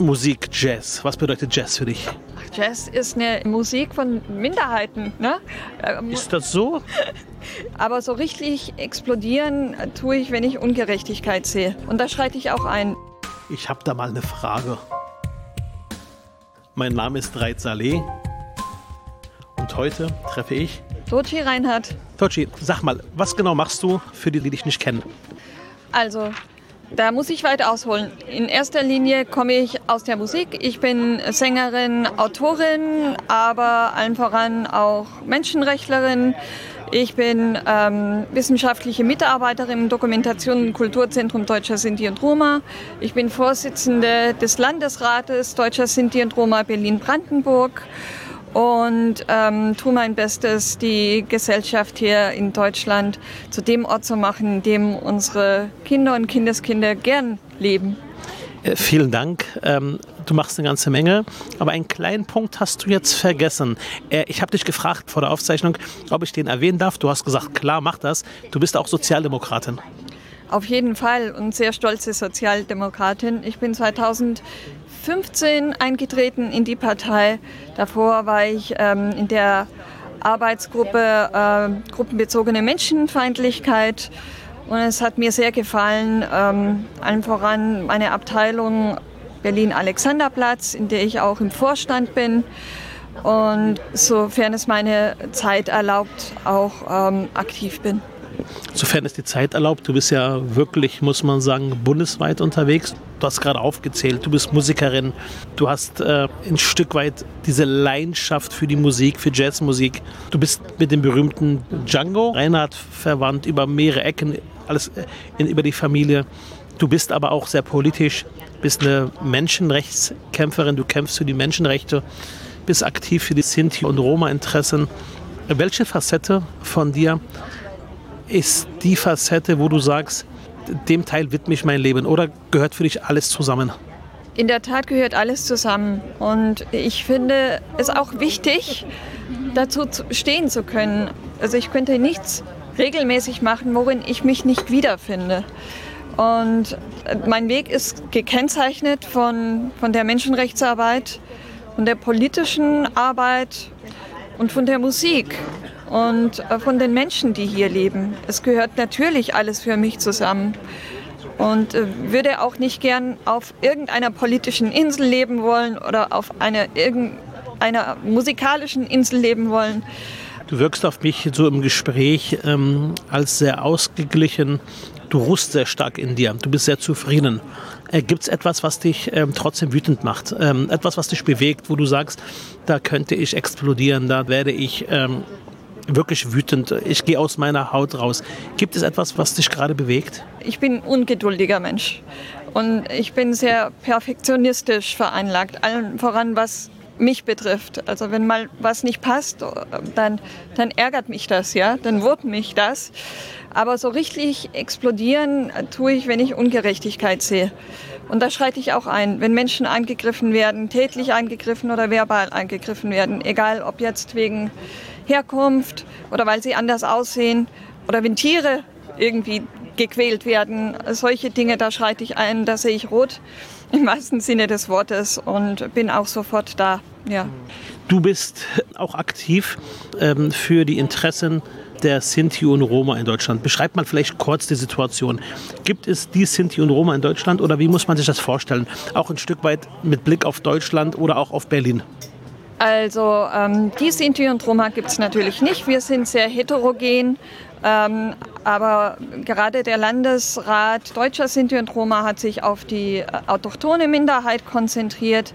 Musik, Jazz. Was bedeutet Jazz für dich? Jazz ist eine Musik von Minderheiten. Ne? Ähm, ist das so? Aber so richtig explodieren tue ich, wenn ich Ungerechtigkeit sehe. Und da schreite ich auch ein. Ich habe da mal eine Frage. Mein Name ist Reit Saleh und heute treffe ich Tochi Reinhardt. Tochi, sag mal, was genau machst du für die, die dich nicht kennen? Also, da muss ich weit ausholen. In erster Linie komme ich aus der Musik. Ich bin Sängerin, Autorin, aber allen voran auch Menschenrechtlerin. Ich bin ähm, wissenschaftliche Mitarbeiterin im Dokumentation- und Kulturzentrum Deutscher Sinti und Roma. Ich bin Vorsitzende des Landesrates Deutscher Sinti und Roma Berlin-Brandenburg und ähm, tue mein Bestes, die Gesellschaft hier in Deutschland zu dem Ort zu machen, in dem unsere Kinder und Kindeskinder gern leben. Äh, vielen Dank. Ähm, du machst eine ganze Menge, aber einen kleinen Punkt hast du jetzt vergessen. Äh, ich habe dich gefragt vor der Aufzeichnung, ob ich den erwähnen darf. Du hast gesagt, klar, mach das. Du bist auch Sozialdemokratin. Auf jeden Fall und sehr stolze Sozialdemokratin. Ich bin 2000 15 eingetreten in die Partei. Davor war ich ähm, in der Arbeitsgruppe äh, Gruppenbezogene Menschenfeindlichkeit. Und es hat mir sehr gefallen, ähm, allen voran meine Abteilung Berlin-Alexanderplatz, in der ich auch im Vorstand bin. Und sofern es meine Zeit erlaubt, auch ähm, aktiv bin. Sofern es die Zeit erlaubt, du bist ja wirklich, muss man sagen, bundesweit unterwegs. Du hast gerade aufgezählt, du bist Musikerin, du hast äh, ein Stück weit diese Leidenschaft für die Musik, für Jazzmusik. Du bist mit dem berühmten Django Reinhardt verwandt über mehrere Ecken, alles äh, in, über die Familie. Du bist aber auch sehr politisch, bist eine Menschenrechtskämpferin, du kämpfst für die Menschenrechte, bist aktiv für die Sinti- und Roma-Interessen. Welche Facette von dir ist die Facette, wo du sagst, dem Teil widme ich mein Leben oder gehört für dich alles zusammen? In der Tat gehört alles zusammen und ich finde es auch wichtig, dazu stehen zu können. Also ich könnte nichts regelmäßig machen, worin ich mich nicht wiederfinde. Und mein Weg ist gekennzeichnet von, von der Menschenrechtsarbeit, von der politischen Arbeit und von der Musik und äh, von den Menschen, die hier leben. Es gehört natürlich alles für mich zusammen und äh, würde auch nicht gern auf irgendeiner politischen Insel leben wollen oder auf einer, irgendeiner musikalischen Insel leben wollen. Du wirkst auf mich so im Gespräch ähm, als sehr ausgeglichen. Du ruhst sehr stark in dir. Du bist sehr zufrieden. Äh, Gibt es etwas, was dich ähm, trotzdem wütend macht? Ähm, etwas, was dich bewegt, wo du sagst, da könnte ich explodieren, da werde ich ähm, wirklich wütend. Ich gehe aus meiner Haut raus. Gibt es etwas, was dich gerade bewegt? Ich bin ungeduldiger Mensch und ich bin sehr perfektionistisch veranlagt, allen voran was mich betrifft. Also wenn mal was nicht passt, dann, dann ärgert mich das, ja, dann wurmt mich das. Aber so richtig explodieren tue ich, wenn ich Ungerechtigkeit sehe. Und da schreite ich auch ein, wenn Menschen angegriffen werden, tätlich angegriffen oder verbal angegriffen werden, egal ob jetzt wegen Herkunft oder weil sie anders aussehen oder wenn Tiere irgendwie gequält werden. Solche Dinge, da schreite ich ein, da sehe ich rot im wahrsten Sinne des Wortes und bin auch sofort da. Ja. Du bist auch aktiv ähm, für die Interessen der Sinti und Roma in Deutschland. Beschreibt mal vielleicht kurz die Situation. Gibt es die Sinti und Roma in Deutschland oder wie muss man sich das vorstellen? Auch ein Stück weit mit Blick auf Deutschland oder auch auf Berlin? Also ähm, die Sinti und Roma gibt es natürlich nicht. Wir sind sehr heterogen. Ähm, aber gerade der Landesrat Deutscher Sinti und Roma hat sich auf die äh, autochtone Minderheit konzentriert.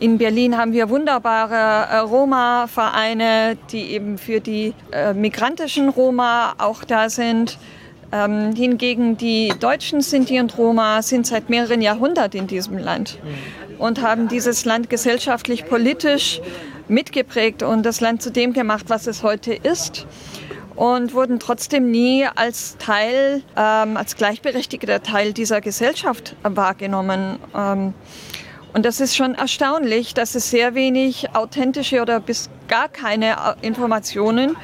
In Berlin haben wir wunderbare äh, Roma-Vereine, die eben für die äh, migrantischen Roma auch da sind. Ähm, hingegen die deutschen Sinti und Roma sind seit mehreren Jahrhunderten in diesem Land. Und haben dieses Land gesellschaftlich, politisch mitgeprägt und das Land zu dem gemacht, was es heute ist und wurden trotzdem nie als Teil, ähm, als gleichberechtigter Teil dieser Gesellschaft wahrgenommen. Ähm, und das ist schon erstaunlich, dass es sehr wenig authentische oder bis gar keine Informationen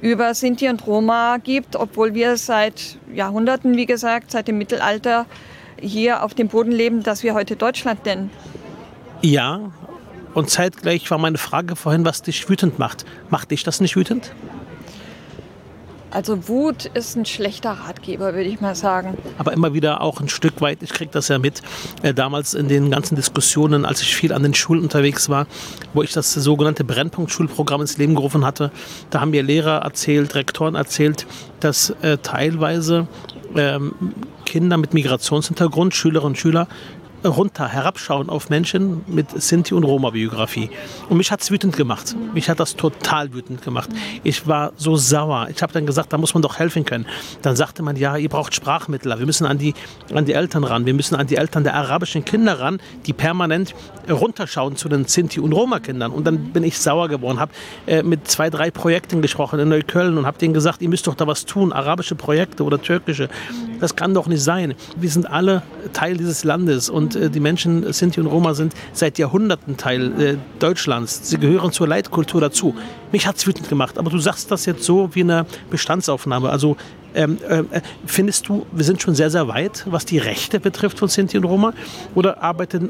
über Sinti und Roma gibt, obwohl wir seit Jahrhunderten, wie gesagt, seit dem Mittelalter hier auf dem Boden leben, das wir heute Deutschland nennen. Ja, und zeitgleich war meine Frage vorhin, was dich wütend macht. Macht dich das nicht wütend? Also Wut ist ein schlechter Ratgeber, würde ich mal sagen. Aber immer wieder auch ein Stück weit, ich kriege das ja mit, äh, damals in den ganzen Diskussionen, als ich viel an den Schulen unterwegs war, wo ich das sogenannte Brennpunkt-Schulprogramm ins Leben gerufen hatte, da haben mir Lehrer erzählt, Rektoren erzählt, dass äh, teilweise ähm, Kinder mit Migrationshintergrund, Schülerinnen und Schüler, runter, herabschauen auf Menschen mit Sinti- und Roma-Biografie. Und mich hat es wütend gemacht. Mich hat das total wütend gemacht. Ich war so sauer. Ich habe dann gesagt, da muss man doch helfen können. Dann sagte man, ja, ihr braucht Sprachmittler. Wir müssen an die, an die Eltern ran. Wir müssen an die Eltern der arabischen Kinder ran, die permanent runterschauen zu den Sinti- und Roma-Kindern. Und dann bin ich sauer geworden, habe äh, mit zwei, drei Projekten gesprochen in Neukölln und habe denen gesagt, ihr müsst doch da was tun, arabische Projekte oder türkische. Das kann doch nicht sein. Wir sind alle Teil dieses Landes und und äh, die Menschen, Sinti und Roma, sind seit Jahrhunderten Teil äh, Deutschlands. Sie gehören zur Leitkultur dazu. Mich hat es wütend gemacht, aber du sagst das jetzt so wie eine Bestandsaufnahme. Also ähm, äh, findest du, wir sind schon sehr, sehr weit, was die Rechte betrifft von Sinti und Roma? Oder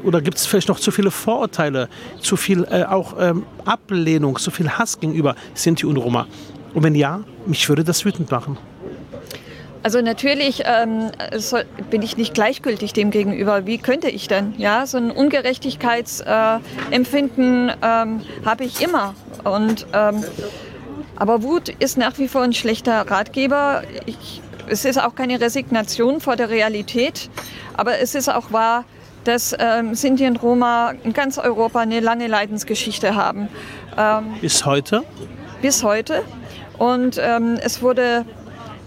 oder gibt es vielleicht noch zu viele Vorurteile, zu viel äh, auch ähm, Ablehnung, zu viel Hass gegenüber Sinti und Roma? Und wenn ja, mich würde das wütend machen. Also natürlich ähm, soll, bin ich nicht gleichgültig dem gegenüber. Wie könnte ich denn? Ja, so ein Ungerechtigkeitsempfinden äh, ähm, habe ich immer. Und, ähm, aber Wut ist nach wie vor ein schlechter Ratgeber. Ich, es ist auch keine Resignation vor der Realität, aber es ist auch wahr, dass ähm, Sinti und Roma in ganz Europa eine lange Leidensgeschichte haben. Ähm, bis heute? Bis heute. Und ähm, es wurde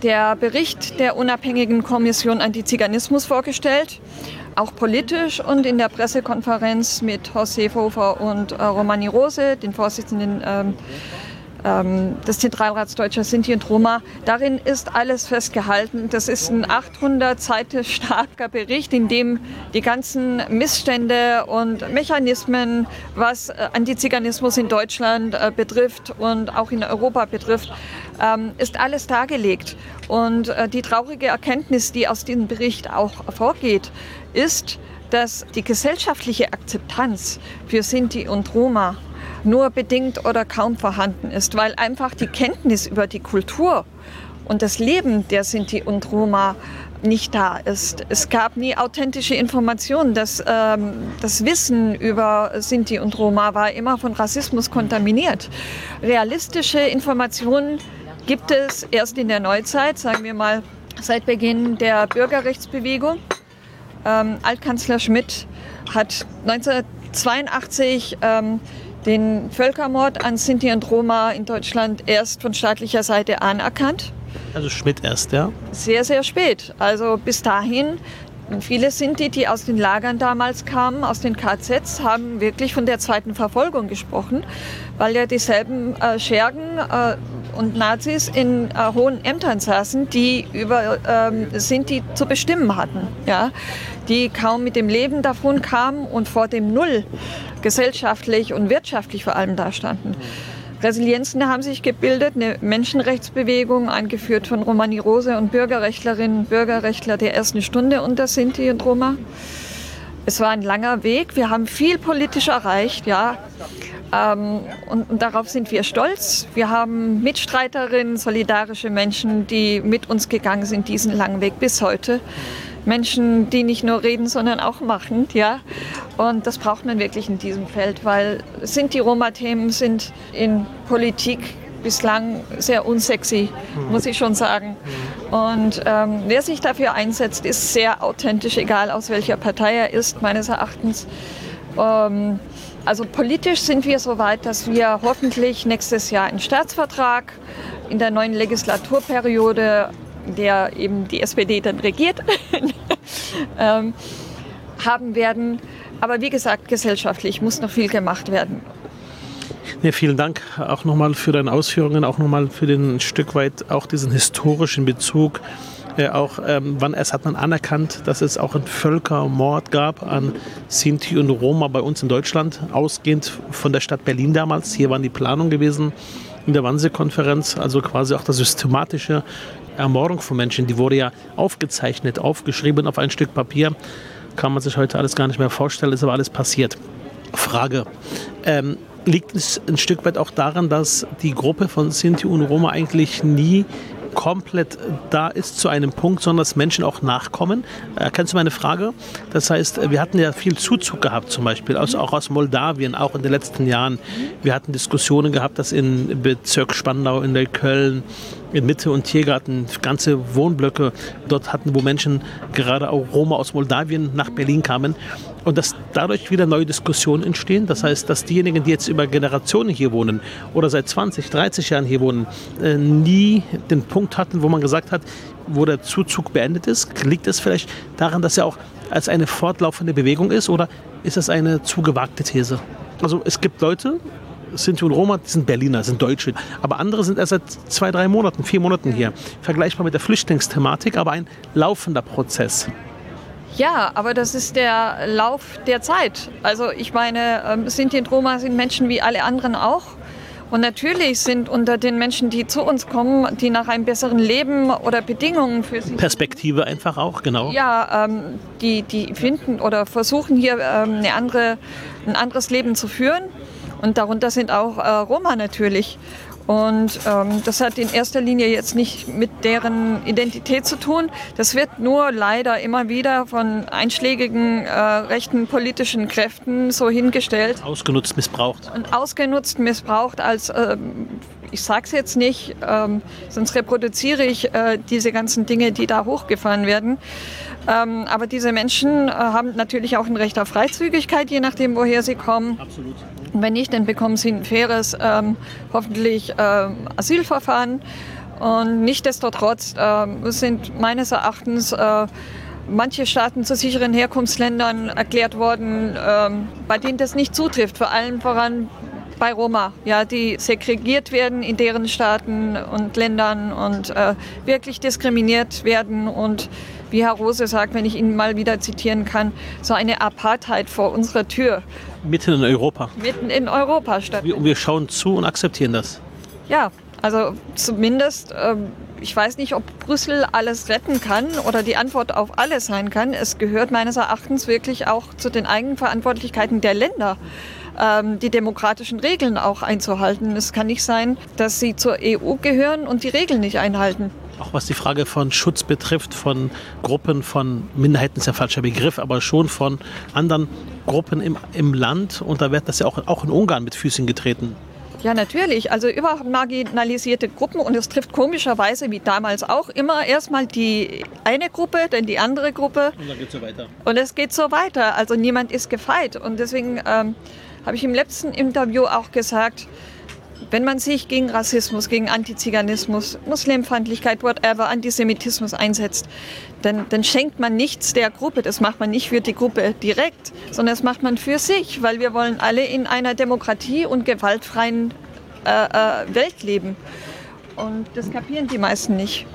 der Bericht der unabhängigen Kommission Antiziganismus vorgestellt, auch politisch und in der Pressekonferenz mit Horst Seehofer und äh, Romani Rose, den Vorsitzenden ähm, ähm, des Zentralrats Deutscher Sinti und Roma. Darin ist alles festgehalten. Das ist ein 800 Seiten starker Bericht, in dem die ganzen Missstände und Mechanismen, was äh, Antiziganismus in Deutschland äh, betrifft und auch in Europa betrifft, ähm, ist alles dargelegt. Und äh, die traurige Erkenntnis, die aus diesem Bericht auch hervorgeht, ist, dass die gesellschaftliche Akzeptanz für Sinti und Roma nur bedingt oder kaum vorhanden ist, weil einfach die Kenntnis über die Kultur und das Leben der Sinti und Roma nicht da ist. Es gab nie authentische Informationen. Das, ähm, das Wissen über Sinti und Roma war immer von Rassismus kontaminiert. Realistische Informationen gibt es erst in der Neuzeit, sagen wir mal seit Beginn der Bürgerrechtsbewegung. Ähm, Altkanzler Schmidt hat 1982 ähm, den Völkermord an Sinti und Roma in Deutschland erst von staatlicher Seite anerkannt. Also Schmidt erst, ja? Sehr, sehr spät. Also bis dahin Viele Sinti, die aus den Lagern damals kamen, aus den KZs, haben wirklich von der zweiten Verfolgung gesprochen, weil ja dieselben äh, Schergen äh, und Nazis in äh, hohen Ämtern saßen, die über ähm, Sinti zu bestimmen hatten, ja? die kaum mit dem Leben davon kamen und vor dem Null gesellschaftlich und wirtschaftlich vor allem dastanden. Resilienzen haben sich gebildet, eine Menschenrechtsbewegung, angeführt von Romani Rose und Bürgerrechtlerinnen und Bürgerrechtler der ersten Stunde unter Sinti und Roma. Es war ein langer Weg. Wir haben viel politisch erreicht, ja. Ähm, und, und, darauf sind wir stolz. Wir haben Mitstreiterinnen, solidarische Menschen, die mit uns gegangen sind, diesen langen Weg bis heute. Menschen, die nicht nur reden, sondern auch machen. Ja? Und das braucht man wirklich in diesem Feld, weil sind die Roma-Themen sind in Politik bislang sehr unsexy, muss ich schon sagen. Und ähm, wer sich dafür einsetzt, ist sehr authentisch, egal aus welcher Partei er ist, meines Erachtens. Ähm, also politisch sind wir so weit, dass wir hoffentlich nächstes Jahr einen Staatsvertrag in der neuen Legislaturperiode der eben die SPD dann regiert, ähm, haben werden. Aber wie gesagt, gesellschaftlich muss noch viel gemacht werden. Ja, vielen Dank auch nochmal für deine Ausführungen, auch nochmal für den Stück weit auch diesen historischen Bezug. Äh, auch ähm, wann erst hat man anerkannt, dass es auch einen Völkermord gab an Sinti und Roma bei uns in Deutschland, ausgehend von der Stadt Berlin damals. Hier waren die Planungen gewesen in der Wannsee-Konferenz, also quasi auch das systematische Ermordung von Menschen, die wurde ja aufgezeichnet, aufgeschrieben auf ein Stück Papier. Kann man sich heute alles gar nicht mehr vorstellen, ist aber alles passiert. Frage. Ähm, liegt es ein Stück weit auch daran, dass die Gruppe von Sinti und Roma eigentlich nie komplett da ist zu einem Punkt, sondern dass Menschen auch nachkommen. Erkennst du meine Frage? Das heißt, wir hatten ja viel Zuzug gehabt, zum Beispiel, also auch aus Moldawien, auch in den letzten Jahren. Wir hatten Diskussionen gehabt, dass in Bezirk Spandau, in der Köln, in Mitte und Tiergarten ganze Wohnblöcke dort hatten, wo Menschen, gerade auch Roma aus Moldawien, nach Berlin kamen und dass dadurch wieder neue Diskussionen entstehen. Das heißt, dass diejenigen, die jetzt über Generationen hier wohnen oder seit 20, 30 Jahren hier wohnen, äh, nie den Punkt hatten, wo man gesagt hat, wo der Zuzug beendet ist. Liegt es vielleicht daran, dass er auch als eine fortlaufende Bewegung ist oder ist das eine zu gewagte These? Also es gibt Leute, Sinti und Roma, die sind Berliner, sind Deutsche. Aber andere sind erst seit zwei, drei Monaten, vier Monaten hier. Vergleichbar mit der Flüchtlingsthematik, aber ein laufender Prozess. Ja, aber das ist der Lauf der Zeit. Also ich meine, ähm, Sinti und Roma sind Menschen wie alle anderen auch. Und natürlich sind unter den Menschen, die zu uns kommen, die nach einem besseren Leben oder Bedingungen für sie. Perspektive einfach auch, genau. Ja, ähm, die, die finden oder versuchen hier ähm, eine andere, ein anderes Leben zu führen. Und darunter sind auch äh, Roma natürlich. Und ähm, das hat in erster Linie jetzt nicht mit deren Identität zu tun. Das wird nur leider immer wieder von einschlägigen äh, rechten politischen Kräften so hingestellt. Ausgenutzt, missbraucht. Und ausgenutzt, missbraucht als, äh, ich sage es jetzt nicht, ähm, sonst reproduziere ich äh, diese ganzen Dinge, die da hochgefahren werden. Ähm, aber diese Menschen äh, haben natürlich auch ein Recht auf Freizügigkeit, je nachdem, woher sie kommen. Absolut. Wenn nicht, dann bekommen sie ein faires, ähm, hoffentlich ähm, Asylverfahren. Und nichtdestotrotz äh, sind meines Erachtens äh, manche Staaten zu sicheren Herkunftsländern erklärt worden, ähm, bei denen das nicht zutrifft. Vor allem voran bei Roma, ja, die segregiert werden in deren Staaten und Ländern und äh, wirklich diskriminiert werden und wie Herr Rose sagt, wenn ich ihn mal wieder zitieren kann, so eine Apartheid vor unserer Tür. Mitten in Europa. Mitten in Europa statt. Und wir schauen zu und akzeptieren das. Ja, also zumindest, äh, ich weiß nicht, ob Brüssel alles retten kann oder die Antwort auf alles sein kann. Es gehört meines Erachtens wirklich auch zu den Eigenverantwortlichkeiten der Länder ähm, die demokratischen Regeln auch einzuhalten. Es kann nicht sein, dass sie zur EU gehören und die Regeln nicht einhalten. Auch was die Frage von Schutz betrifft, von Gruppen von Minderheiten ist ja ein falscher Begriff, aber schon von anderen Gruppen im, im Land. Und da wird das ja auch, auch in Ungarn mit Füßen getreten. Ja, natürlich. Also überhaupt marginalisierte Gruppen und es trifft komischerweise wie damals auch immer erstmal die eine Gruppe, dann die andere Gruppe. Und dann geht es so weiter. Und es geht so weiter. Also niemand ist gefeit. Und deswegen ähm, habe ich im letzten Interview auch gesagt, wenn man sich gegen Rassismus, gegen Antiziganismus, Muslimfeindlichkeit, whatever, Antisemitismus einsetzt, dann, dann schenkt man nichts der Gruppe. Das macht man nicht für die Gruppe direkt, sondern das macht man für sich, weil wir wollen alle in einer Demokratie und gewaltfreien äh, äh, Welt leben. Und das kapieren die meisten nicht.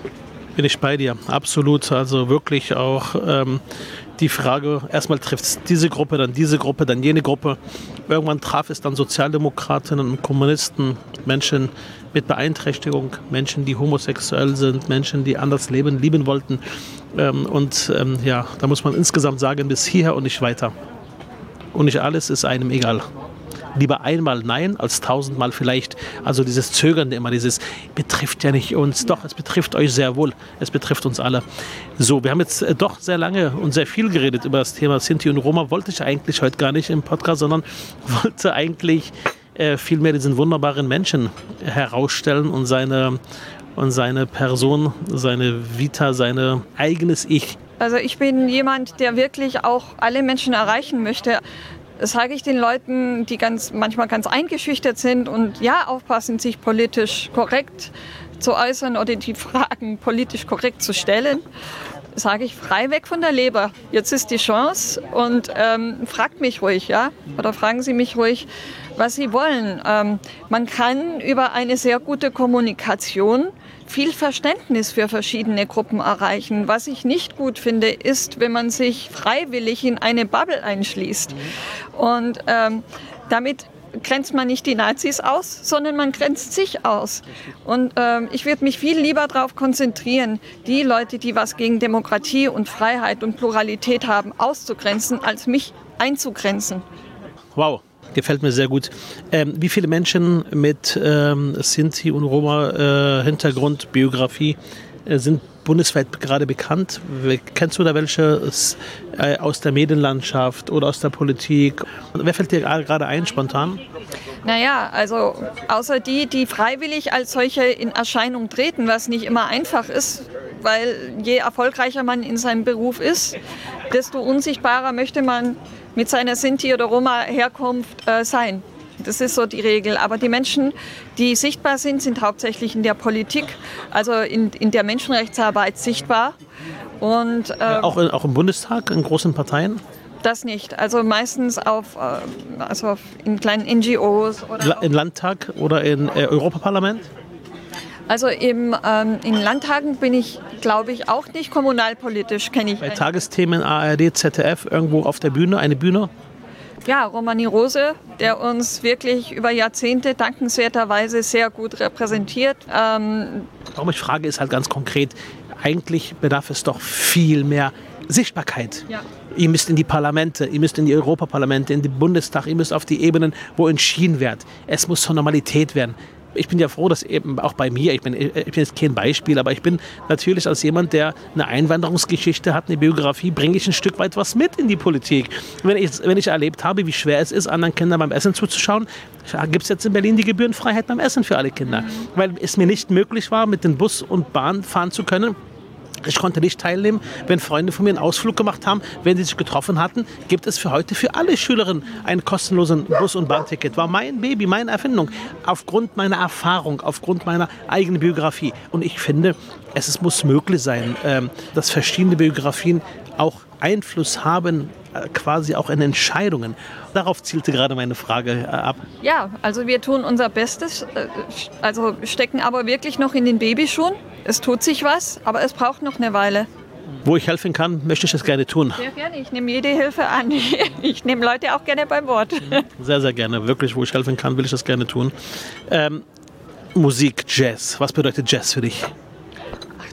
Bin ich bei dir, absolut. Also wirklich auch ähm, die Frage, erstmal trifft es diese Gruppe, dann diese Gruppe, dann jene Gruppe. Irgendwann traf es dann Sozialdemokratinnen und Kommunisten, Menschen mit Beeinträchtigung, Menschen, die homosexuell sind, Menschen, die anders leben, lieben wollten. Ähm, und ähm, ja, da muss man insgesamt sagen, bis hierher und nicht weiter. Und nicht alles ist einem egal lieber einmal Nein als tausendmal vielleicht. Also dieses Zögernde immer, dieses betrifft ja nicht uns. Doch, es betrifft euch sehr wohl. Es betrifft uns alle. So, wir haben jetzt äh, doch sehr lange und sehr viel geredet über das Thema Sinti und Roma. Wollte ich eigentlich heute gar nicht im Podcast, sondern wollte eigentlich äh, vielmehr diesen wunderbaren Menschen herausstellen und seine, und seine Person, seine Vita, sein eigenes Ich. Also ich bin jemand, der wirklich auch alle Menschen erreichen möchte. Das sage ich den Leuten, die ganz, manchmal ganz eingeschüchtert sind und ja aufpassen, sich politisch korrekt zu äußern oder die Fragen politisch korrekt zu stellen, sage ich frei weg von der Leber. Jetzt ist die Chance und ähm, fragt mich ruhig, ja, oder fragen Sie mich ruhig, was Sie wollen. Ähm, man kann über eine sehr gute Kommunikation viel Verständnis für verschiedene Gruppen erreichen. Was ich nicht gut finde, ist, wenn man sich freiwillig in eine Bubble einschließt. Und ähm, damit grenzt man nicht die Nazis aus, sondern man grenzt sich aus. Und ähm, ich würde mich viel lieber darauf konzentrieren, die Leute, die was gegen Demokratie und Freiheit und Pluralität haben, auszugrenzen, als mich einzugrenzen. Wow, Gefällt mir sehr gut. Ähm, wie viele Menschen mit ähm, Sinti und Roma-Hintergrund, äh, Biografie äh, sind bundesweit gerade bekannt? Kennst du da welche äh, aus der Medienlandschaft oder aus der Politik? Wer fällt dir gerade ein, spontan? Naja, also außer die, die freiwillig als solche in Erscheinung treten, was nicht immer einfach ist, weil je erfolgreicher man in seinem Beruf ist, desto unsichtbarer möchte man mit seiner Sinti- oder Roma-Herkunft äh, sein. Das ist so die Regel. Aber die Menschen, die sichtbar sind, sind hauptsächlich in der Politik, also in, in der Menschenrechtsarbeit sichtbar. Und, äh, auch, auch im Bundestag, in großen Parteien? Das nicht. Also meistens auf, äh, also in kleinen NGOs. Oder Im Landtag oder im äh, Europaparlament? Also im, ähm, in Landtagen bin ich, glaube ich, auch nicht kommunalpolitisch, kenne ich. Bei Tagesthemen ARD, ZDF, irgendwo auf der Bühne, eine Bühne? Ja, Romani Rose, der uns wirklich über Jahrzehnte dankenswerterweise sehr gut repräsentiert. Ähm Warum ich frage, ist halt ganz konkret, eigentlich bedarf es doch viel mehr Sichtbarkeit. Ja. Ihr müsst in die Parlamente, ihr müsst in die Europaparlamente, in den Bundestag, ihr müsst auf die Ebenen, wo entschieden wird. Es muss zur Normalität werden ich bin ja froh, dass eben auch bei mir, ich bin, ich bin jetzt kein Beispiel, aber ich bin natürlich als jemand, der eine Einwanderungsgeschichte hat, eine Biografie, bringe ich ein Stück weit was mit in die Politik. Wenn ich, wenn ich erlebt habe, wie schwer es ist, anderen Kindern beim Essen zuzuschauen, gibt es jetzt in Berlin die Gebührenfreiheit beim Essen für alle Kinder. Weil es mir nicht möglich war, mit dem Bus und Bahn fahren zu können ich konnte nicht teilnehmen, wenn Freunde von mir einen Ausflug gemacht haben, wenn sie sich getroffen hatten. Gibt es für heute für alle Schülerinnen einen kostenlosen Bus- und Bahnticket. War mein Baby, meine Erfindung. Aufgrund meiner Erfahrung, aufgrund meiner eigenen Biografie. Und ich finde, es muss möglich sein, ähm, dass verschiedene Biografien auch Einfluss haben, äh, quasi auch in Entscheidungen. Darauf zielte gerade meine Frage äh, ab. Ja, also wir tun unser Bestes, äh, also stecken aber wirklich noch in den Babyschuhen. Es tut sich was, aber es braucht noch eine Weile. Wo ich helfen kann, möchte ich das gerne tun. Sehr gerne, ich nehme jede Hilfe an. Ich nehme Leute auch gerne beim Wort. Sehr, sehr gerne. Wirklich, wo ich helfen kann, will ich das gerne tun. Ähm, Musik, Jazz. Was bedeutet Jazz für dich?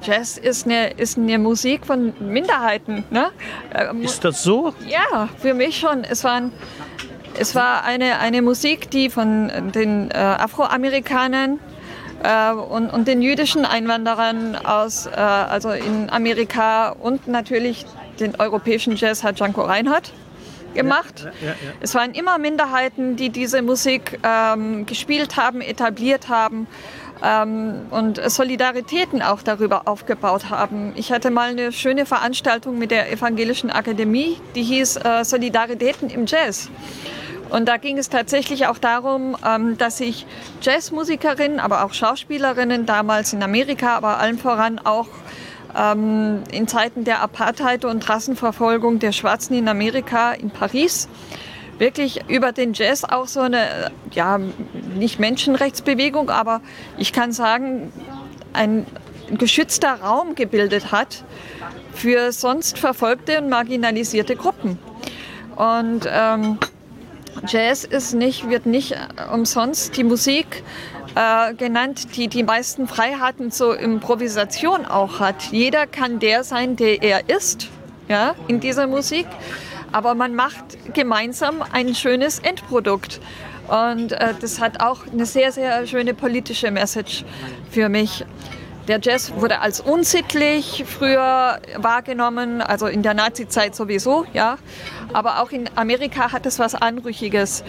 Jazz ist eine, ist eine Musik von Minderheiten. Ne? Ähm, ist das so? Ja, für mich schon. Es, waren, es war eine, eine Musik, die von den äh, Afroamerikanern äh, und, und, den jüdischen Einwanderern aus, äh, also in Amerika und natürlich den europäischen Jazz hat Janko Reinhardt gemacht. Ja, ja, ja, es waren immer Minderheiten, die diese Musik ähm, gespielt haben, etabliert haben ähm, und Solidaritäten auch darüber aufgebaut haben. Ich hatte mal eine schöne Veranstaltung mit der Evangelischen Akademie, die hieß äh, Solidaritäten im Jazz. Und da ging es tatsächlich auch darum, ähm, dass sich Jazzmusikerinnen, aber auch Schauspielerinnen damals in Amerika, aber allen voran auch ähm, in Zeiten der Apartheid und Rassenverfolgung der Schwarzen in Amerika, in Paris, wirklich über den Jazz auch so eine, ja, nicht Menschenrechtsbewegung, aber ich kann sagen, ein geschützter Raum gebildet hat für sonst verfolgte und marginalisierte Gruppen. Und ähm, Jazz ist nicht, wird nicht umsonst die Musik äh, genannt, die die meisten Freiheiten zur Improvisation auch hat. Jeder kann der sein, der er ist, ja, in dieser Musik aber man macht gemeinsam ein schönes Endprodukt. Und äh, das hat auch eine sehr, sehr schöne politische Message für mich. Der Jazz wurde als unsittlich früher wahrgenommen, also in der Nazi-Zeit sowieso, ja. Aber auch in Amerika hat es was Anrüchiges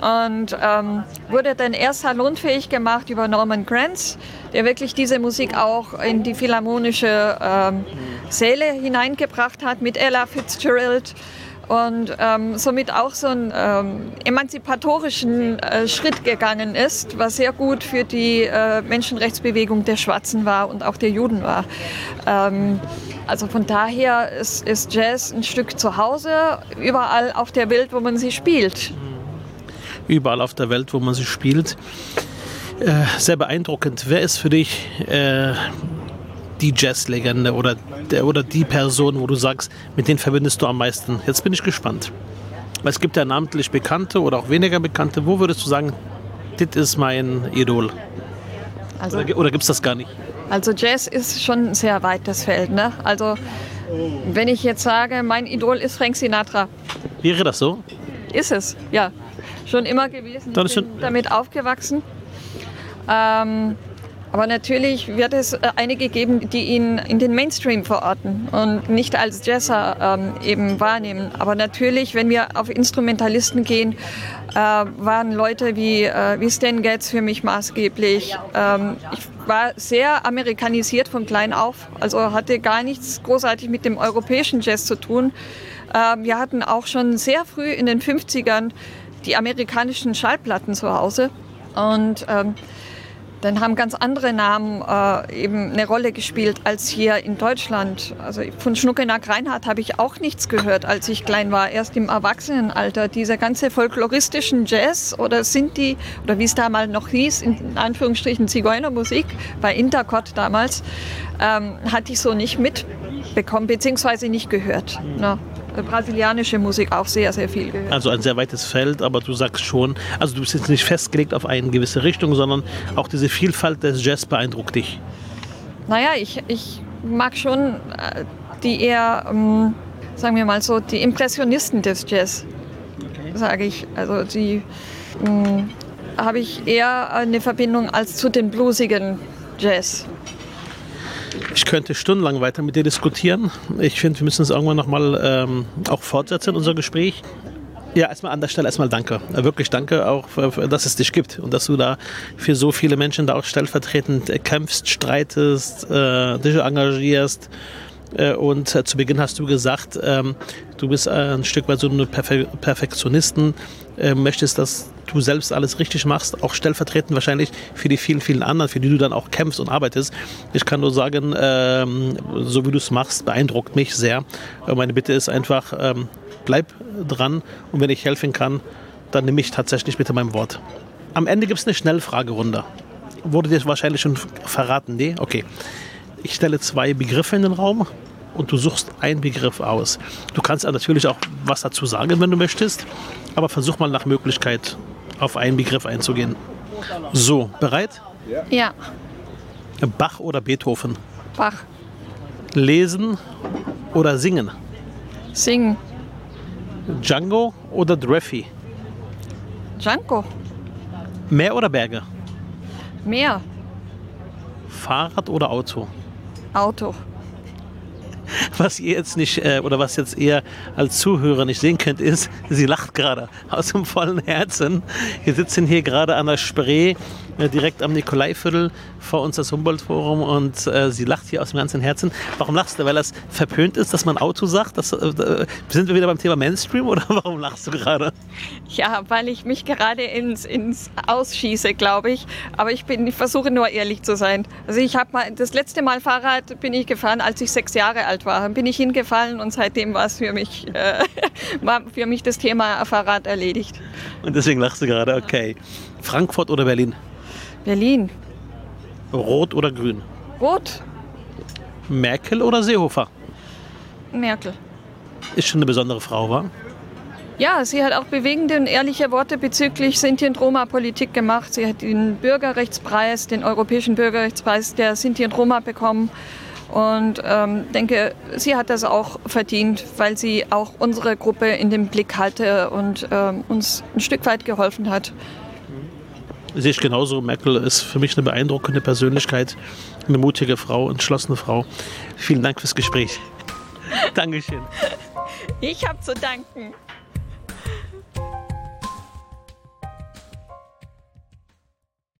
und ähm, wurde dann erst salonfähig gemacht über Norman Granz, der wirklich diese Musik auch in die philharmonische ähm, Säle hineingebracht hat mit Ella Fitzgerald und ähm, somit auch so einen ähm, emanzipatorischen äh, Schritt gegangen ist, was sehr gut für die äh, Menschenrechtsbewegung der Schwarzen war und auch der Juden war. Ähm, also von daher ist, ist, Jazz ein Stück zu Hause, überall auf der Welt, wo man sie spielt. Überall auf der Welt, wo man sie spielt. Äh, sehr beeindruckend. Wer ist für dich äh, die Jazzlegende oder, der, oder die Person, wo du sagst, mit denen verbindest du am meisten? Jetzt bin ich gespannt. Weil es gibt ja namentlich Bekannte oder auch weniger Bekannte. Wo würdest du sagen, das ist mein Idol? Also, oder oder gibt es das gar nicht? Also Jazz ist schon sehr weit das Feld. Ne? Also wenn ich jetzt sage, mein Idol ist Frank Sinatra. Wäre das so? Ist es, ja. schon immer gewesen. Ich bin damit aufgewachsen. Ähm, aber natürlich wird es äh, einige geben, die ihn in den Mainstream verorten und nicht als Jazzer ähm, eben wahrnehmen. Aber natürlich, wenn wir auf Instrumentalisten gehen, äh, waren Leute wie, äh, wie Stan Getz für mich maßgeblich. Ähm, ich war sehr amerikanisiert von klein auf, also hatte gar nichts großartig mit dem europäischen Jazz zu tun. Äh, wir hatten auch schon sehr früh in den 50ern die amerikanischen Schallplatten zu Hause. Und ähm, dann haben ganz andere Namen äh, eben eine Rolle gespielt als hier in Deutschland. Also von Schnuckenack Reinhardt habe ich auch nichts gehört, als ich klein war, erst im Erwachsenenalter. Dieser ganze folkloristischen Jazz oder sind die, oder wie es damals noch hieß, in Anführungsstrichen Zigeunermusik, bei Intercot damals, ähm, hatte ich so nicht mitbekommen, beziehungsweise nicht gehört. Ne? Brasilianische Musik auch sehr, sehr viel gehört. Also ein sehr weites Feld, aber du sagst schon, also du bist jetzt nicht festgelegt auf eine gewisse Richtung, sondern auch diese Vielfalt des Jazz beeindruckt dich. Naja, ich, ich mag schon äh, die eher, ähm, sagen wir mal so, die Impressionisten des Jazz, okay. sage ich. Also die ähm, habe ich eher eine Verbindung als zu den bluesigen Jazz. Ich könnte stundenlang weiter mit dir diskutieren. Ich finde, wir müssen es irgendwann nochmal ähm, auch fortsetzen, unser Gespräch. Ja, erstmal an der Stelle erstmal danke. Wirklich danke auch, dass es dich gibt und dass du da für so viele Menschen da auch stellvertretend kämpfst, streitest, äh, dich engagierst. Äh, und äh, zu Beginn hast du gesagt, ähm, du bist ein Stück weit so eine Perfe Perfektionisten, äh, möchtest, dass du selbst alles richtig machst, auch stellvertretend wahrscheinlich für die vielen, vielen anderen, für die du dann auch kämpfst und arbeitest. Ich kann nur sagen, ähm, so wie du es machst, beeindruckt mich sehr. Meine Bitte ist einfach, ähm, bleib dran und wenn ich helfen kann, dann nehme ich tatsächlich bitte mein Wort. Am Ende gibt es eine Schnellfragerunde. Wurde dir wahrscheinlich schon verraten? Nee? Okay. Ich stelle zwei Begriffe in den Raum und du suchst einen Begriff aus. Du kannst natürlich auch was dazu sagen, wenn du möchtest, aber versuch mal nach Möglichkeit auf einen Begriff einzugehen. So, bereit? Ja. Bach oder Beethoven? Bach. Lesen oder singen? Singen. Django oder Dreffy? Django. Meer oder Berge? Meer. Fahrrad oder Auto? Auto was ihr jetzt nicht äh, oder was jetzt eher als Zuhörer nicht sehen könnt, ist, sie lacht gerade aus dem vollen Herzen. Wir sitzen hier gerade an der Spree, äh, direkt am Nikolaiviertel, vor uns das Humboldt-Forum und äh, sie lacht hier aus dem ganzen Herzen. Warum lachst du? Weil das verpönt ist, dass man Auto sagt? Das, äh, sind wir wieder beim Thema Mainstream oder warum lachst du gerade? Ja, weil ich mich gerade ins, ins Ausschieße, glaube ich. Aber ich, bin, ich versuche nur ehrlich zu sein. Also ich habe mal das letzte Mal Fahrrad bin ich gefahren, als ich sechs Jahre alt war. Bin ich hingefallen und seitdem war es für mich, äh, war für mich das Thema Fahrrad erledigt. Und deswegen lachst du gerade, okay. Frankfurt oder Berlin? Berlin. Rot oder grün? Rot. Merkel oder Seehofer? Merkel. Ist schon eine besondere Frau, war? Ja, sie hat auch bewegende und ehrliche Worte bezüglich Sinti- und Roma-Politik gemacht. Sie hat den Bürgerrechtspreis, den Europäischen Bürgerrechtspreis der Sinti und Roma bekommen. Und ähm, denke, sie hat das auch verdient, weil sie auch unsere Gruppe in den Blick hatte und ähm, uns ein Stück weit geholfen hat. Sehe ich genauso. Merkel ist für mich eine beeindruckende Persönlichkeit, eine mutige Frau, entschlossene Frau. Vielen Dank fürs Gespräch. Dankeschön. Ich habe zu danken.